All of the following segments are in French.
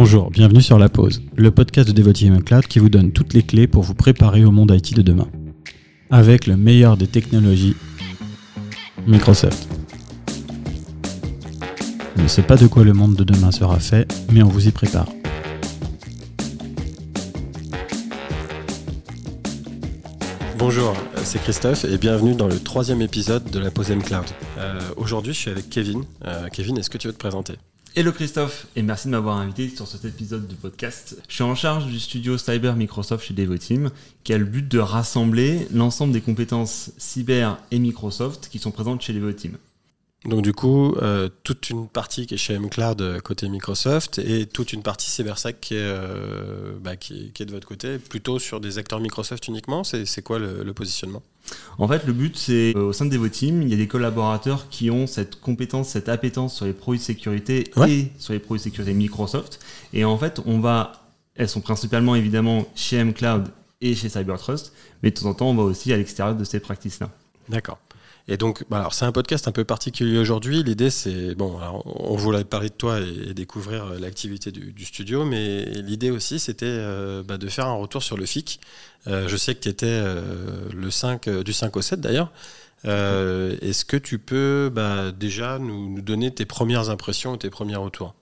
Bonjour, bienvenue sur La Pause, le podcast de Devoteam Cloud qui vous donne toutes les clés pour vous préparer au monde IT de demain. Avec le meilleur des technologies, Microsoft. On ne sait pas de quoi le monde de demain sera fait, mais on vous y prépare. Bonjour, c'est Christophe et bienvenue dans le troisième épisode de la Pause M Cloud. Euh, Aujourd'hui, je suis avec Kevin. Euh, Kevin, est-ce que tu veux te présenter? Hello Christophe et merci de m'avoir invité sur cet épisode du podcast. Je suis en charge du studio Cyber Microsoft chez Devoteam qui a le but de rassembler l'ensemble des compétences cyber et Microsoft qui sont présentes chez Devoteam. Donc du coup, euh, toute une partie qui est chez mCloud euh, côté Microsoft et toute une partie CyberSec qui est, euh, bah, qui, qui est de votre côté, plutôt sur des acteurs Microsoft uniquement. C'est c'est quoi le, le positionnement? En fait, le but c'est euh, au sein de Devoteam, il y a des collaborateurs qui ont cette compétence, cette appétence sur les produits de sécurité Ouais. et sur les produits de sécurité Microsoft. Et en fait, on va, elles sont principalement évidemment chez mCloud et chez CyberTrust, mais de temps en temps, on va aussi à l'extérieur de ces practices-là. D'accord. Et donc, bah, c'est un podcast un peu particulier aujourd'hui. L'idée, c'est bon, on voulait parler de toi et, découvrir euh, l'activité du, studio, mais l'idée aussi, c'était euh, bah, de faire un retour sur le FIC. Euh, je sais que tu étais le 5 euh, du 5 au 7 d'ailleurs. Est-ce que tu peux bah, déjà nous, nous donner tes premières impressions tes premiers retours?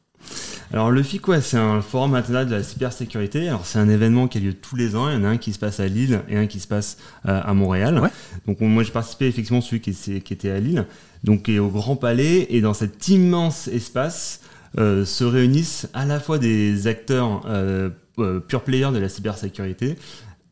Alors le FIC, ouais, c'est un forum international de la cybersécurité. Alors c'est un événement qui a lieu tous les ans. Il y en a un qui se passe à Lille et un qui se passe euh, à Montréal. Ouais. Donc on- moi j'ai participé effectivement à celui qui, était à Lille, donc au Grand Palais et dans cet immense espace euh, se réunissent à la fois des acteurs euh, pure players de la cybersécurité,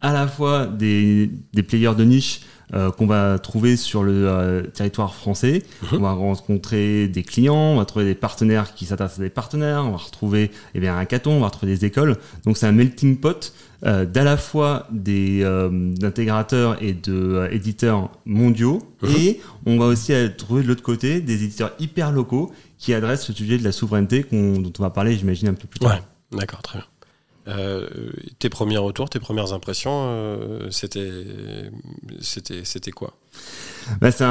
à la fois des, des players de niche euh, qu'on va trouver sur le euh, territoire français. On va rencontrer des clients, on va trouver des partenaires qui s'intéressent à des partenaires, on va retrouver eh bien, un hackathon, on va retrouver des écoles. Donc c'est un melting pot euh, d'à la fois des d'intégrateurs et de éditeurs mondiaux et on va aussi trouver de l'autre côté des éditeurs hyper locaux qui adressent le sujet de la souveraineté dont on va parler j'imagine un peu plus tard. Ouais, d'accord, très bien. Euh, tes premiers retours, tes premières impressions, euh, c'était, c'était, c'était quoi? Bah, c'est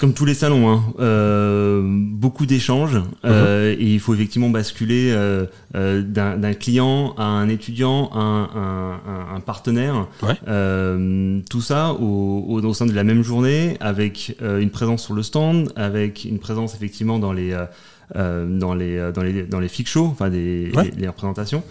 comme tous les salons, hein. Euh, beaucoup d'échanges euh, et il faut effectivement basculer d'un client à un étudiant, à un, un- partenaire. Ouais. Tout ça au, au, au sein de la même journée, avec une présence sur le stand, avec une présence effectivement dans les dans les dans les dans les fic shows, enfin des Ouais. les, les représentations.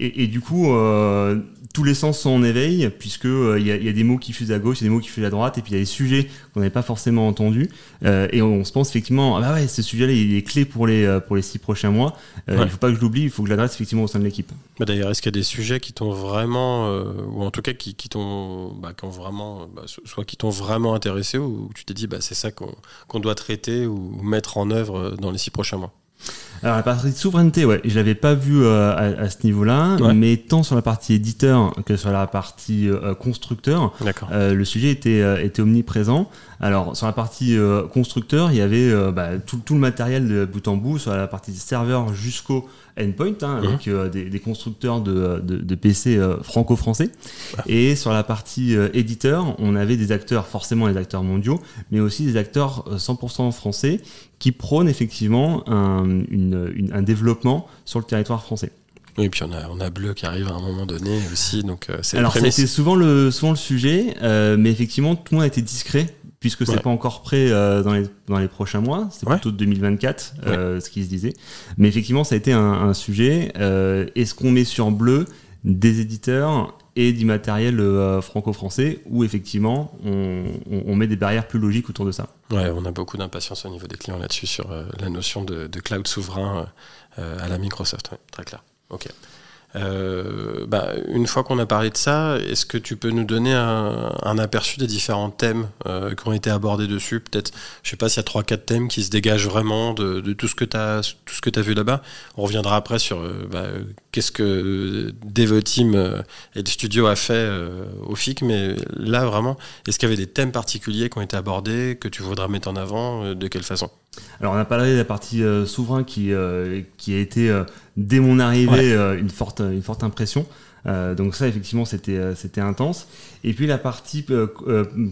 Et, et du coup, euh, tous les sens sont en éveil, puisque euh, il y, a, il y a des mots qui fusent à gauche, il y a des mots qui fusent à droite, et puis il y a des sujets qu'on n'avait pas forcément entendus. Euh, et on, se pense effectivement, ah bah ouais, ce sujet-là, il est clé pour les, euh, pour les six prochains mois. Euh, Ouais. Il faut pas que je l'oublie, il faut que je l'adresse effectivement au sein de l'équipe. Bah, D'ailleurs, est-ce qu'il y a des sujets qui t'ont vraiment, euh, ou en tout cas qui, qui t'ont, bah, vraiment, bah, so- soit qui t'ont vraiment intéressé, ou tu t'es dit, bah, c'est ça qu'on doit traiter ou mettre en œuvre euh, dans les six prochains mois? Alors la partie de souveraineté, ouais, je l'avais pas vu euh, à, à ce niveau-là, Ouais. mais tant sur la partie éditeur que sur la partie euh, constructeur. Euh, le sujet était, était omniprésent. Alors, sur la partie constructeur, il y avait bah, tout, tout le matériel de bout en bout, sur la partie serveur jusqu'au endpoint, hein, avec euh, des, des constructeurs de, de, de PC euh, franco-français. Et sur la partie euh, éditeur, on avait des acteurs, forcément les acteurs mondiaux, mais aussi des acteurs euh, 100% français qui prônent effectivement un, une- une- un développement sur le territoire français. Oui, puis on a, on a Bleu qui arrive à un moment donné aussi, donc c'est Alors c'était souvent le souvent le sujet, mais effectivement tout le monde a été discret puisque c'est Ouais. pas encore prêt euh, dans les dans les prochains mois, c'est Ouais. plutôt 2024 euh, ce qui se disait. Mais effectivement ça a été un, un sujet. Euh, Est-ce qu'on met sur bleu des éditeurs et du matériel euh, franco-français ou effectivement on, on, on met des barrières plus logiques autour de ça? Ouais, on a beaucoup d'impatience au niveau des clients là-dessus sur la notion de, de cloud souverain à la Microsoft. ouais, très clair. Ok. Euh, bah, une fois qu'on a parlé de ça, est-ce que tu peux nous donner un, aperçu des différents thèmes euh, qui ont été abordés dessus? Peut-être, je sais pas s'il y a trois, quatre thèmes qui se dégagent vraiment de, tout ce que tu as, vu là-bas. On reviendra après sur euh, bah, qu'est-ce que Devoteam et le studio a fait au FIC, mais là vraiment, est-ce qu'il y avait des thèmes particuliers qui ont été abordés que tu voudras mettre en avant De quelle façon? Alors on a parlé de la partie souverain qui, a été dès mon arrivée Ouais. euh, une, forte, une forte impression. Euh, donc ça effectivement c'était euh, c'était intense. Et puis la partie euh, co-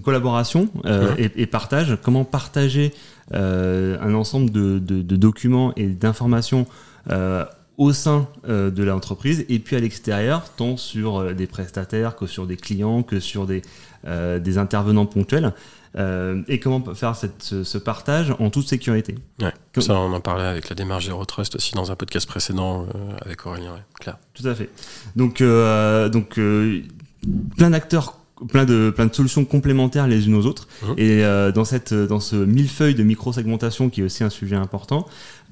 collaboration et, et partage, comment partager un ensemble de, de- de documents et d'informations au sein de l'entreprise et puis à l'extérieur, tant sur des prestataires que sur des clients, que sur des, des intervenants ponctuels. Euh, et comment faire cette, ce, ce partage en toute sécurité. Ouais, Comme- ça, on en parlait avec la démarche Zero Trust aussi dans un podcast précédent euh, avec Aurélien, ouais, clair. Tout à fait. Donc, euh, donc plein d'acteurs, plein de, plein de solutions complémentaires les unes aux autres. Mhm. Et dans, cette, dans ce millefeuille de micro-segmentation qui est aussi un sujet important,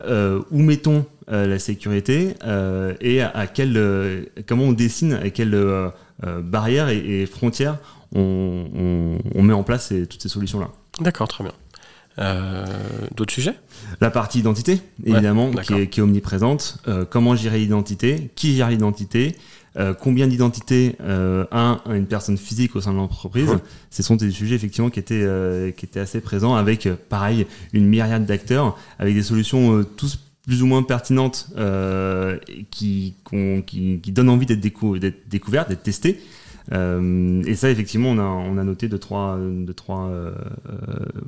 où mettons la sécurité euh, et à, à quel, euh, comment on dessine, à quelles euh, euh, barrières et, et frontières on, on, on met en place ces- toutes ces solutions-là. D'accord, très bien. Euh, D'autres sujets? La partie identité, évidemment, qui est, qui est omniprésente. Euh, comment gérer l'identité? Qui gère l'identité? Euh, Combien d'identités euh, a une personne physique au sein de l'entreprise? Ouais. Ce sont des sujets effectivement qui étaient, euh, qui étaient assez présents avec, euh, pareil, une myriade d'acteurs, avec des solutions euh, tous plus ou moins pertinentes euh, qui, qui, qui donnent envie d'être, décou- découvertes, d'être testées. Euh, et ça, effectivement, on a, on a noté deux, trois, deux, trois euh,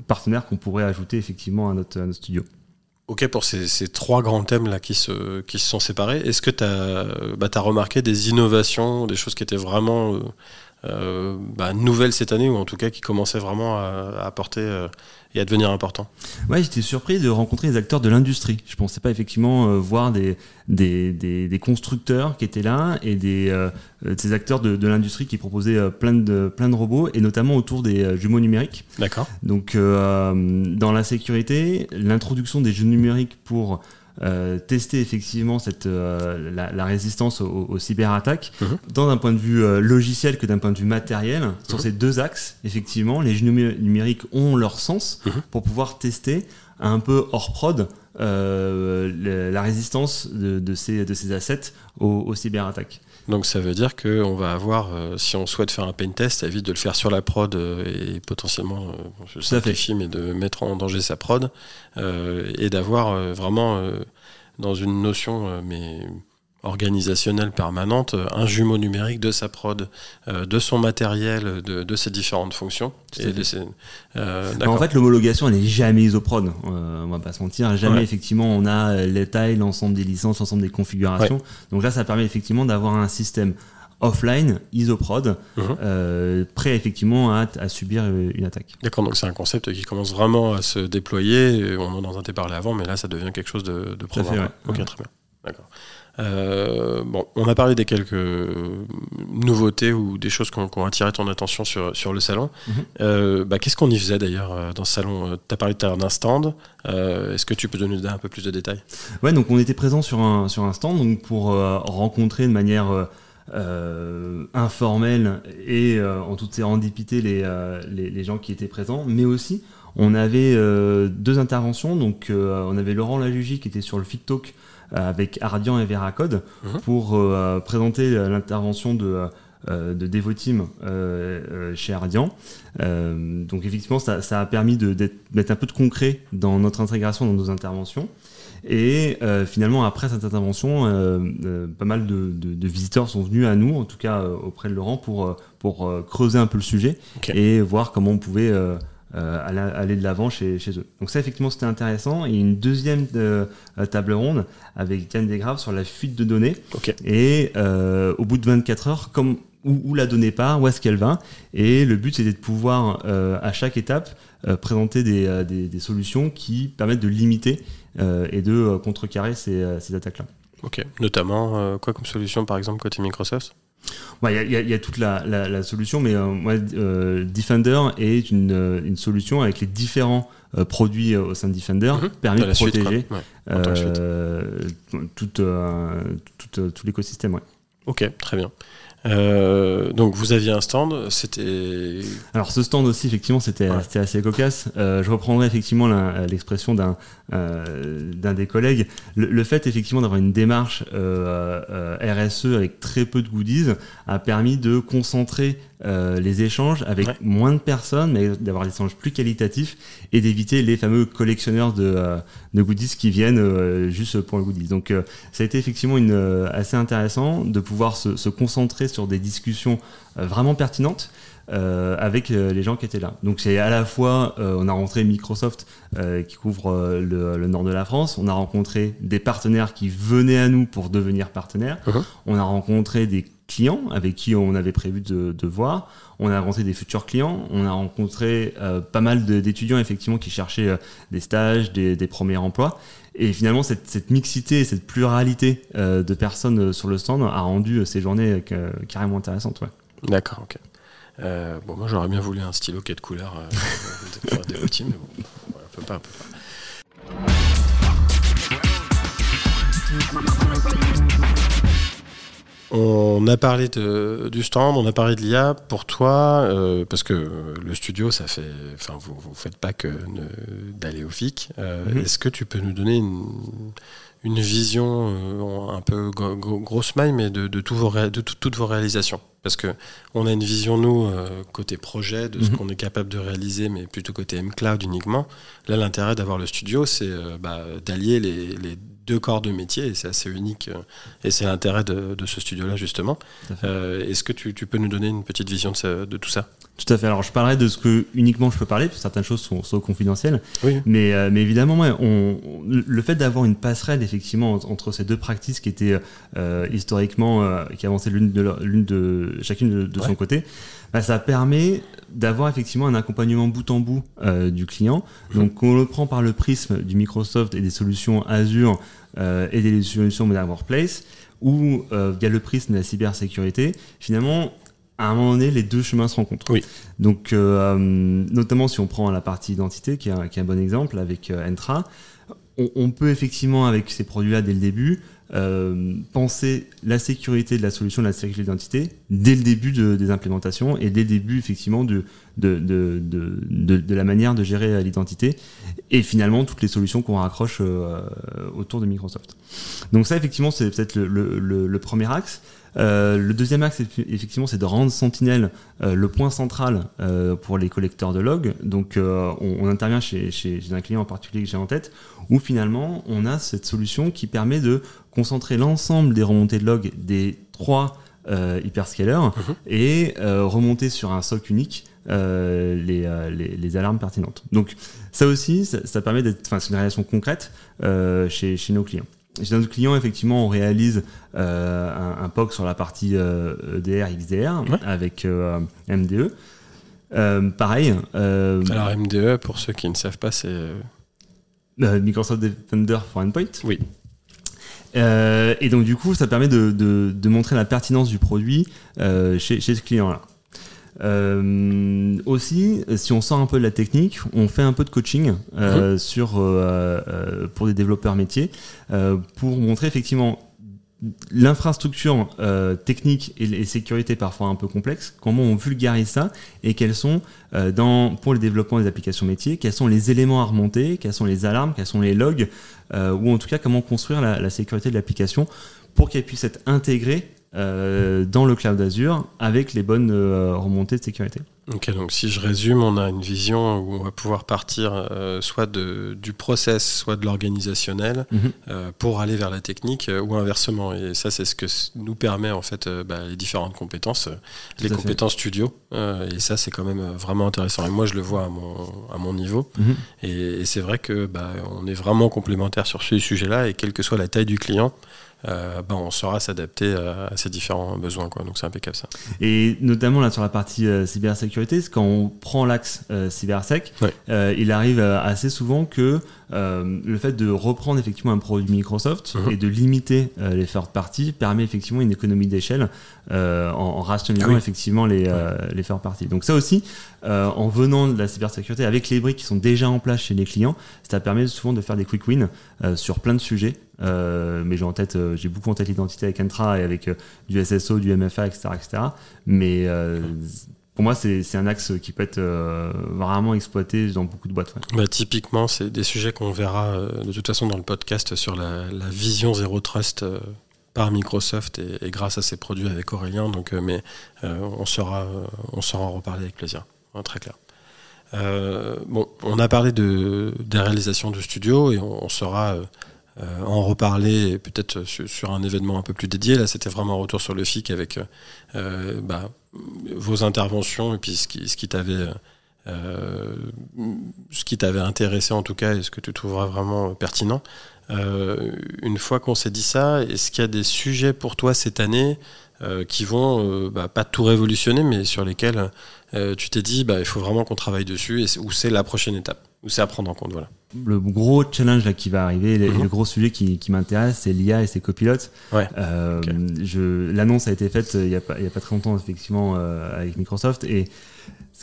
partenaires qu'on pourrait ajouter effectivement à notre, à notre studio. Ok, pour ces, ces trois grands thèmes là qui se, qui se sont séparés, est-ce que tu as, bah, t'as remarqué des innovations, des choses qui étaient vraiment euh, bah, nouvelles cette année, ou en tout cas qui commençaient vraiment à, apporter euh, et à devenir important Ouais, j'étais surpris de rencontrer des acteurs de l'industrie. Je pensais pas effectivement euh, voir des, des, des, des constructeurs qui étaient là et des, ces acteurs de, de l'industrie qui proposaient plein, de, plein de robots et notamment autour des jumeaux numériques. D'accord Donc, dans la sécurité, l'introduction des jeux numériques pour euh, tester effectivement cette, euh, la, la résistance aux, aux cyberattaques, Mhm. tant d'un point de vue euh, logiciel que d'un point de vue matériel, sur Mhm. ces deux axes, effectivement, les numériques ont leur sens Mhm. pour pouvoir tester un peu hors prod la résistance de, de ces, de ces assets aux, aux cyberattaques. Donc ça veut dire qu'on va avoir, euh, si on souhaite faire un pain test, évite de le faire sur la prod euh, et potentiellement, euh, je simplifie, mais de mettre en danger sa prod euh, et d'avoir euh, vraiment euh, dans une notion euh, mais organisationnelle permanente euh, un jumeau numérique de sa prod, euh, de son matériel, de, de ses différentes fonctions. Et fait. de ses- euh, En d'accord. fait, l'homologation, elle n'est jamais isoprod. Euh, on va pas se mentir. Jamais, Ouais. effectivement, on a les tailles, l'ensemble des licences, l'ensemble des configurations. Donc là, ça permet effectivement d'avoir un système offline, isoprod, euh, prêt effectivement à, à subir une attaque. D'accord, donc c'est un concept qui commence vraiment à se déployer. On en a parlé avant, mais là, ça devient quelque chose de, de à fait, ouais. Ok, Ouais. très bien. D'accord. Euh, bon, on a parlé des quelques nouveautés ou des choses qui ont, attiré ton attention sur, sur le salon. Mhm. Euh, bah, Qu'est-ce qu'on y faisait d'ailleurs euh, dans ce salon? Tu as parlé tout à l'heure d'un stand. Euh, Est-ce que tu peux donner un peu plus de détails? Ouais, donc on était présent sur un, sur un stand donc pour rencontrer de manière euh, informelle et euh, en toute sérendipité les, euh, les, les gens qui étaient présents, mais aussi on avait deux interventions. Donc on avait Laurent Lajugie qui était sur le Fit Talk avec Ardian et Veracode Mhm. pour euh, présenter euh, l'intervention de euh, de Devoteam euh, euh, chez Ardian. Euh, donc effectivement, ça, ça a permis de d'être- un peu de concret dans notre intégration, dans nos interventions. Et euh, finalement, après cette intervention, euh, euh, pas mal de, de- de visiteurs sont venus à nous, en tout cas euh, auprès de Laurent, pour, euh, pour euh, creuser un peu le sujet et voir comment on pouvait euh, euh, aller, aller de l'avant chez, chez eux. Donc ça, effectivement, c'était intéressant. Et une deuxième euh, table ronde avec Yann Desgraves sur la fuite de données. Et euh, au bout de 24 heures, comme, où, où la donnée part, où est-ce qu'elle va? Et le but, c'était de pouvoir, euh, à chaque étape, euh, présenter des, euh, des, des solutions qui permettent de limiter euh, et de euh, contrecarrer ces, euh, ces attaques-là. Ok. Notamment, euh, quoi comme solution par exemple côté Microsoft? Il y, a- y a- y a toute la, la, la solution, mais euh, moi, euh, Defender est une, euh, une solution avec les différents euh, produits au sein de Defender, permet Dans de protéger tout, tout, tout l'écosystème. Ok, très bien. Euh, donc vous aviez un stand, c'était Alors ce stand aussi, effectivement, c'était Ouais. c'était assez cocasse. Euh, je reprendrai effectivement l'expression d'un euh, d'un des collègues. Le, le fait effectivement d'avoir une démarche euh, euh, RSE avec très peu de goodies a permis de concentrer euh, les échanges avec Ouais. moins de personnes, mais d'avoir des échanges plus qualitatifs et d'éviter les fameux collectionneurs de, euh, de goodies qui viennent euh, juste pour le goodies. Donc euh, ça a été effectivement une, euh, assez intéressant de pouvoir se, se concentrer sur des discussions euh, vraiment pertinentes. avec les gens qui étaient là. Donc c'est à la fois, on a rencontré Microsoft qui couvre le, nord de la France, on a rencontré des partenaires qui venaient à nous pour devenir partenaires, uh-huh. on a rencontré des clients avec qui on avait prévu de, de voir. On a rencontré des futurs clients, on a rencontré euh, pas mal d'étudiants effectivement qui cherchaient euh, des stages, des, des, premiers emplois. Et finalement, cette, cette mixité, cette pluralité euh, de personnes sur le stand a rendu ces journées carrément intéressantes. Ouais. D'accord, ok. bon, moi j'aurais bien voulu un stylo qui est de couleur pour des mais bon, on peut pas, on peut pas. On a parlé de, du stand, on a parlé de l'IA. Pour toi, euh, parce que le studio, ça fait, enfin, vous, vous faites pas que d'aller au FIC. Euh, mhm. Est-ce que tu peux nous donner une, une vision euh, un peu grosse maille, mais de, de, vos de toutes vos réalisations? Parce que on a une vision, nous, côté projet, de ce mhm. qu'on est capable de réaliser, mais plutôt côté M-Cloud uniquement. Là, l'intérêt d'avoir le studio, c'est bah, d'allier les, les deux corps de métier et c'est assez unique euh, et c'est l'intérêt de, ce studio-là justement. Euh, est-ce que tu, peux nous donner une petite vision de, tout ça? Tout à fait. Alors je parlerai de ce que uniquement je peux parler, parce que certaines choses sont, sont confidentielles. Mais, euh, mais évidemment, on, le fait d'avoir une passerelle effectivement entre ces deux pratiques qui étaient historiquement qui avançaient l'une de, l'une de chacune de, son côté. Bah, ça permet d'avoir effectivement un accompagnement bout en bout du client. Mmh. Donc, on le prend par le prisme du Microsoft et des solutions Azure et des solutions Modern Workplace, ou euh, via le prisme de la cybersécurité, finalement, à un moment donné, les deux chemins se rencontrent. Oui. Donc, euh, notamment si on prend la partie identité, qui est un, bon exemple avec Entra, on, peut effectivement, avec ces produits-là dès le début, euh, penser la sécurité de la solution de la sécurité d'identité dès le début de, des implémentations et dès le début effectivement de, de, de, de, de la manière de gérer l'identité et finalement toutes les solutions qu'on raccroche euh, autour de Microsoft. Donc ça effectivement c'est peut-être le, le, le, premier axe. Euh, le deuxième axe, effectivement, c'est de rendre Sentinel euh, le point central euh, pour les collecteurs de logs. Donc, on, on, intervient chez, chez, un client en particulier que j'ai en tête, où finalement, on a cette solution qui permet de concentrer l'ensemble des remontées de logs des trois hyperscalers mhm. et remonter sur un socle unique les, les, les, alarmes pertinentes. Donc ça aussi, ça, ça permet d'être, enfin c'est une réalisation concrète chez, chez nos clients. Chez notre client, effectivement, on réalise euh, un, un, POC sur la partie euh, EDR, XDR avec euh, MDE. pareil. Alors MDE, pour ceux qui ne savent pas, c'est Microsoft Defender for Endpoint. Oui. et donc du coup, ça permet de, de, de montrer la pertinence du produit chez, chez ce client-là. Euh, aussi, si on sort un peu de la technique, on fait un peu de coaching euh, mhm. sur, euh, euh, pour des développeurs métiers euh, pour montrer effectivement l'infrastructure euh, technique et, et, sécurité parfois un peu complexe, comment on vulgarise ça et quels sont, dans, pour le développement des applications métiers, quels sont les éléments à remonter, quelles sont les alarmes, quels sont les logs, ou en tout cas comment construire la, la sécurité de l'application pour qu'elle puisse être intégrée euh, dans le cloud Azure avec les bonnes euh, remontées de sécurité. Ok, donc si je résume, on a une vision où on va pouvoir partir euh, soit de, du process, soit de l'organisationnel mhm. pour aller vers la technique ou inversement. Et ça, c'est ce que nous permet en fait bah, les différentes compétences, les compétences studio. et ça, c'est quand même vraiment intéressant. Et moi, je le vois à mon, à mon niveau. Mhm. Et, et c'est vrai que bah, on est vraiment complémentaires sur ce sujet-là. Et quelle que soit la taille du client, euh, ben, on saura s'adapter à, ces différents besoins. Quoi. Donc c'est impeccable ça. Et notamment là sur la partie euh, cybersécurité, quand on prend l'axe euh, cybersec, il arrive assez souvent que le fait de reprendre effectivement un produit Microsoft mhm. et de limiter les third parties permet effectivement une économie d'échelle en, en, rationalisant ah effectivement les, les third parties. Donc ça aussi, en venant de la cybersécurité avec les briques qui sont déjà en place chez les clients, ça permet souvent de faire des quick wins sur plein de sujets euh, mais j'ai en tête, euh, j'ai beaucoup en tête l'identité avec Entra et avec euh, du SSO, du MFA, etc., etc. Mais pour moi, c'est un axe qui peut être vraiment exploité dans beaucoup de boîtes. Bah, typiquement, c'est des sujets qu'on verra de toute façon dans le podcast sur la, vision Zero Trust par Microsoft et, grâce à ses produits avec Aurélien. Donc, mais on sera, on en reparler avec plaisir, hein, très clair. bon, on a parlé de, des réalisations du studio et on, on sera en reparler, peut-être sur, un événement un peu plus dédié. Là, c'était vraiment un retour sur le FIC avec bah, vos interventions et puis ce qui, t'avait ce qui t'avait intéressé en tout cas et ce que tu trouveras vraiment pertinent. une fois qu'on s'est dit ça, est-ce qu'il y a des sujets pour toi cette année euh, qui vont euh, bah, pas tout révolutionner, mais sur lesquels euh, tu t'es dit bah, il faut vraiment qu'on travaille dessus, et où c'est la prochaine étape, où c'est à prendre en compte. Voilà. Le gros challenge là, qui va arriver, le, mhm. gros sujet qui, qui m'intéresse, c'est l'IA et ses copilotes. Ouais. L'annonce a été faite il n'y a, a pas très longtemps, effectivement, avec Microsoft, et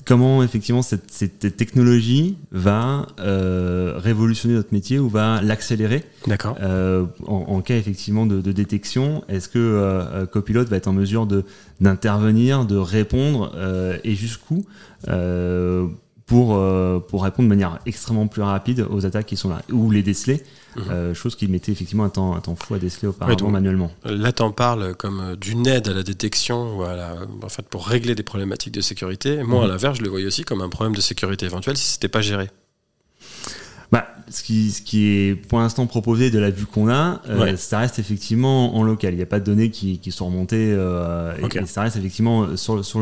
comment effectivement cette, cette technologie va euh, révolutionner notre métier ou va l'accélérer? D'accord. Euh, en, cas effectivement de, de détection, est-ce que euh, Copilot va être en mesure de d'intervenir, de répondre euh, et jusqu'où euh, pour, euh, pour répondre de manière extrêmement plus rapide aux attaques qui sont là, ou les déceler, mhm. euh, chose qui mettait effectivement un temps, un temps fou à déceler auparavant manuellement. Là, tu en parles comme euh, d'une aide à la détection, voilà, en fait, pour régler des problématiques de sécurité. Moi, à mhm. l'inverse, je le voyais aussi comme un problème de sécurité éventuel si c'était pas géré. Bah, ce, qui, ce qui est pour l'instant proposé de la vue qu'on a, ça reste effectivement en local. Il n'y a pas de données qui, qui sont remontées et, ça reste effectivement sur, sur.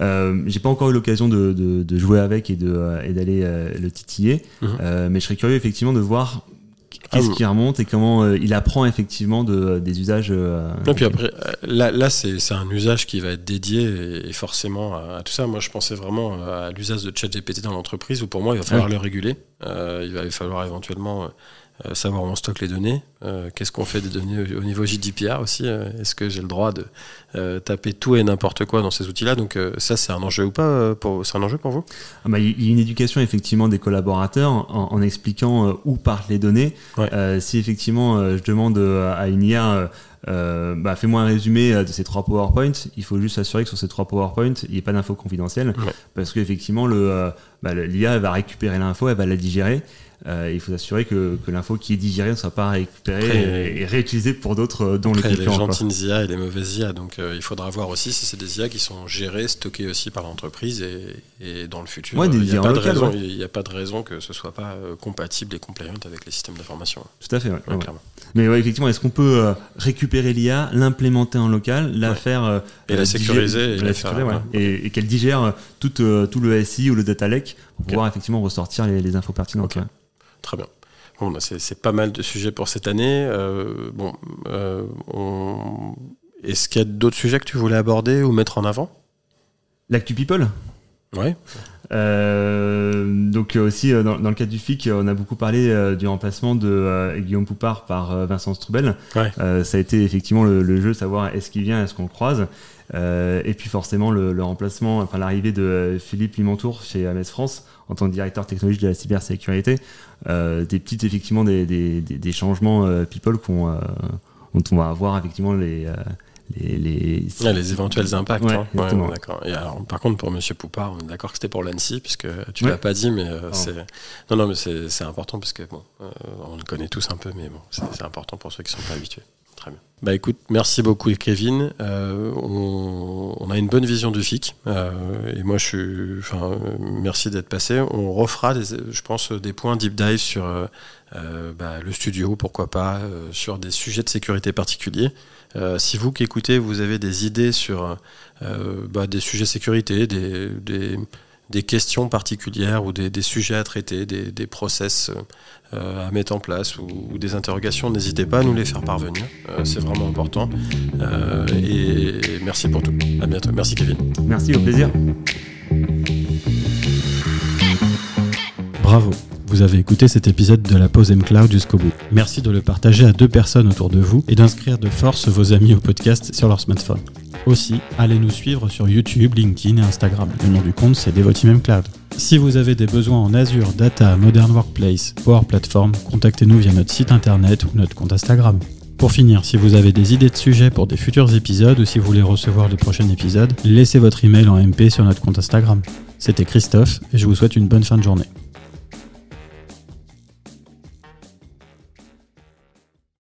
Euh, j'ai pas encore eu l'occasion de, de, de, jouer avec et euh, d'aller euh, le titiller, euh, mais je serais curieux effectivement de voir qu'est-ce ah, qui remonte et comment il apprend effectivement de, des usages. et puis après, là, là c'est un usage qui va être dédié et, forcément à, tout ça. Moi, je pensais vraiment à l'usage de ChatGPT dans l'entreprise où pour moi, il va falloir le réguler. il va falloir éventuellement euh, savoir où on stocke les données, euh, qu'est-ce qu'on fait des données au, niveau GDPR aussi, euh, est-ce que j'ai le droit de taper tout et n'importe quoi dans ces outils-là? Donc ça, c'est un enjeu ou pas C'est un enjeu pour vous? Ah bah, Il y a une éducation effectivement des collaborateurs en, expliquant où partent les données. si effectivement je demande à une IA bah, fais-moi un résumé de ces trois PowerPoint. Il faut juste s'assurer que sur ces trois PowerPoint, il n'y ait pas d'infos confidentielles. Parce qu'effectivement, bah, l'IA va récupérer l'info, elle va la digérer. Euh, il faut s'assurer que, que l'info qui est digérée ne soit pas récupérée et, réutilisée pour d'autres euh, dont les concurrents. les gentilles IA et les mauvaises IA. Donc euh, il faudra voir aussi si c'est des IA qui sont gérées, stockées aussi par l'entreprise et, et, dans le futur. il n'y a, pas de raison, a pas de raison que ce soit pas compatible et compliant avec les systèmes d'information. Tout à fait, ouais, Mais effectivement, est-ce qu'on peut récupérer l'IA, l'implémenter en local, la faire et la sécuriser et, qu'elle digère tout, tout le SI ou le data lake pour pouvoir effectivement ressortir les, les infos pertinentes. Très bien. Bon, bah, c'est pas mal de sujets pour cette année. Euh, bon, euh, est-ce qu'il y a d'autres sujets que tu voulais aborder ou mettre en avant? L'actu people? Ouais. Euh, donc aussi dans, le cadre du FIC, on a beaucoup parlé du remplacement de Guillaume Poupard par Vincent Stroubel. Ouais. ça a été effectivement le, le jeu, savoir est-ce qu'il vient, est-ce qu'on le croise. et puis forcément le, remplacement, enfin l'arrivée de Philippe Limontour chez Ames France en tant que directeur technologique de la cybersécurité. Euh, des petites effectivement des, des, des, changements euh, people qu'on euh, dont on va avoir effectivement les les, les... les éventuels impacts. hein. d'accord. Et alors, par contre, pour Monsieur Poupard, on est d'accord que c'était pour l'ANSI, puisque tu l'as pas dit, mais c'est non, non, mais c'est important parce que bon, on le connaît tous un peu, mais bon, c'est important pour ceux qui sont pas habitués. Très bien. Bah écoute, merci beaucoup Kevin. Euh, on, a une bonne vision du FIC euh, et moi je suis, merci d'être passé. On refera, je pense, des points deep dive sur euh, bah, le studio, pourquoi pas, sur des sujets de sécurité particuliers. si vous qui écoutez, vous avez des idées sur bah, des sujets de sécurité, des des questions particulières ou des, sujets à traiter, des, des process euh, à mettre en place ou, des interrogations, n'hésitez pas à nous les faire parvenir. Euh, c'est vraiment important. Euh, et, merci pour tout. À bientôt. Merci Kevin. Merci, au plaisir. Bravo. Vous avez écouté cet épisode de la pause M-Cloud jusqu'au bout. Merci de le partager à deux personnes autour de vous et d'inscrire de force vos amis au podcast sur leur smartphone. Aussi, allez nous suivre sur YouTube, LinkedIn et Instagram. Le nom du compte, c'est Devoteam Cloud. Si vous avez des besoins en Azure, Data, Modern Workplace, Power Platform, contactez-nous via notre site internet ou notre compte Instagram. Pour finir, si vous avez des idées de sujets pour des futurs épisodes ou si vous voulez recevoir de prochains épisodes, laissez votre email en MP sur notre compte Instagram. C'était Christophe et je vous souhaite une bonne fin de journée.